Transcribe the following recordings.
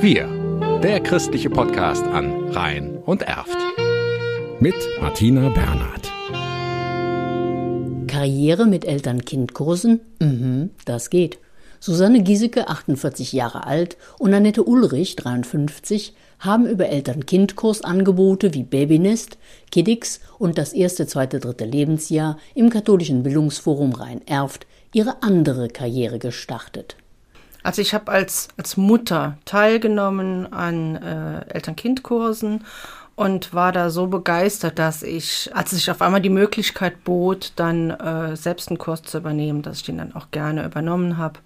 Wir, der christliche Podcast an Rhein und Erft. Mit Martina Bernhard. Karriere mit Eltern-Kind-Kursen? Mhm, das geht. Susanne Giesecke, 48 Jahre alt, und Annette Ulrich, 53, haben über Eltern-Kind-Kursangebote wie Babynest, Kiddix und das erste, zweite, dritte Lebensjahr im katholischen Bildungsforum Rhein-Erft ihre andere Karriere gestartet. Also ich habe als, als Mutter teilgenommen an äh, Eltern-Kind-Kursen und war da so begeistert, dass ich, als sich auf einmal die Möglichkeit bot, dann äh, selbst einen Kurs zu übernehmen, dass ich den dann auch gerne übernommen habe.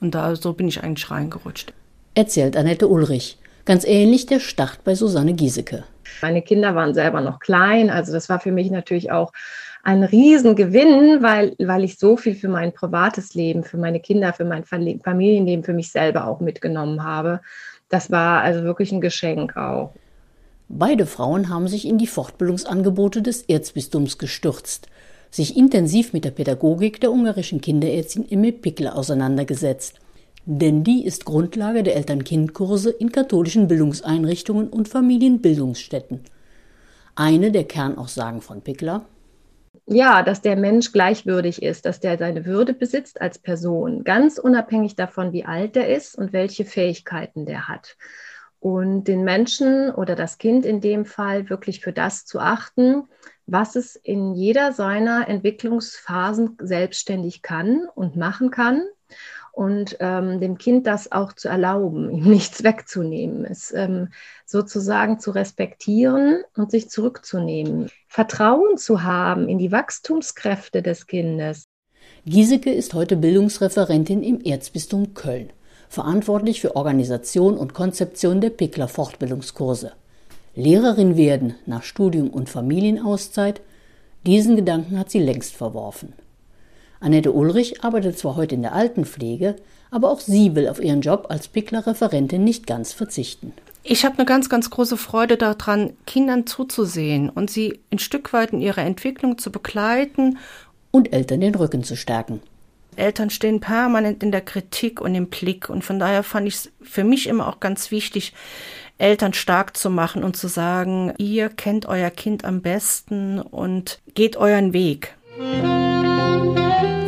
Und da so bin ich eigentlich reingerutscht. Erzählt Annette Ulrich. Ganz ähnlich der Start bei Susanne Giesecke. Meine Kinder waren selber noch klein, also das war für mich natürlich auch ein Riesengewinn, weil, weil ich so viel für mein privates Leben, für meine Kinder, für mein Familienleben, für mich selber auch mitgenommen habe. Das war also wirklich ein Geschenk auch. Beide Frauen haben sich in die Fortbildungsangebote des Erzbistums gestürzt, sich intensiv mit der Pädagogik der ungarischen Kinderärztin Emme Pickler auseinandergesetzt. Denn die ist Grundlage der Eltern-Kind-Kurse in katholischen Bildungseinrichtungen und Familienbildungsstätten. Eine der Kernaussagen von Pickler ja, dass der Mensch gleichwürdig ist, dass der seine Würde besitzt als Person, ganz unabhängig davon, wie alt er ist und welche Fähigkeiten der hat. Und den Menschen oder das Kind in dem Fall wirklich für das zu achten, was es in jeder seiner Entwicklungsphasen selbstständig kann und machen kann und ähm, dem Kind das auch zu erlauben, ihm nichts wegzunehmen, es ähm, sozusagen zu respektieren und sich zurückzunehmen, Vertrauen zu haben in die Wachstumskräfte des Kindes. Giesecke ist heute Bildungsreferentin im Erzbistum Köln, verantwortlich für Organisation und Konzeption der Pickler Fortbildungskurse. Lehrerin werden nach Studium und Familienauszeit, diesen Gedanken hat sie längst verworfen. Annette Ulrich arbeitet zwar heute in der Altenpflege, aber auch sie will auf ihren Job als Pickler-Referentin nicht ganz verzichten. Ich habe eine ganz, ganz große Freude daran, Kindern zuzusehen und sie ein Stück weit in ihrer Entwicklung zu begleiten. Und Eltern den Rücken zu stärken. Eltern stehen permanent in der Kritik und im Blick. Und von daher fand ich es für mich immer auch ganz wichtig, Eltern stark zu machen und zu sagen, ihr kennt euer Kind am besten und geht euren Weg.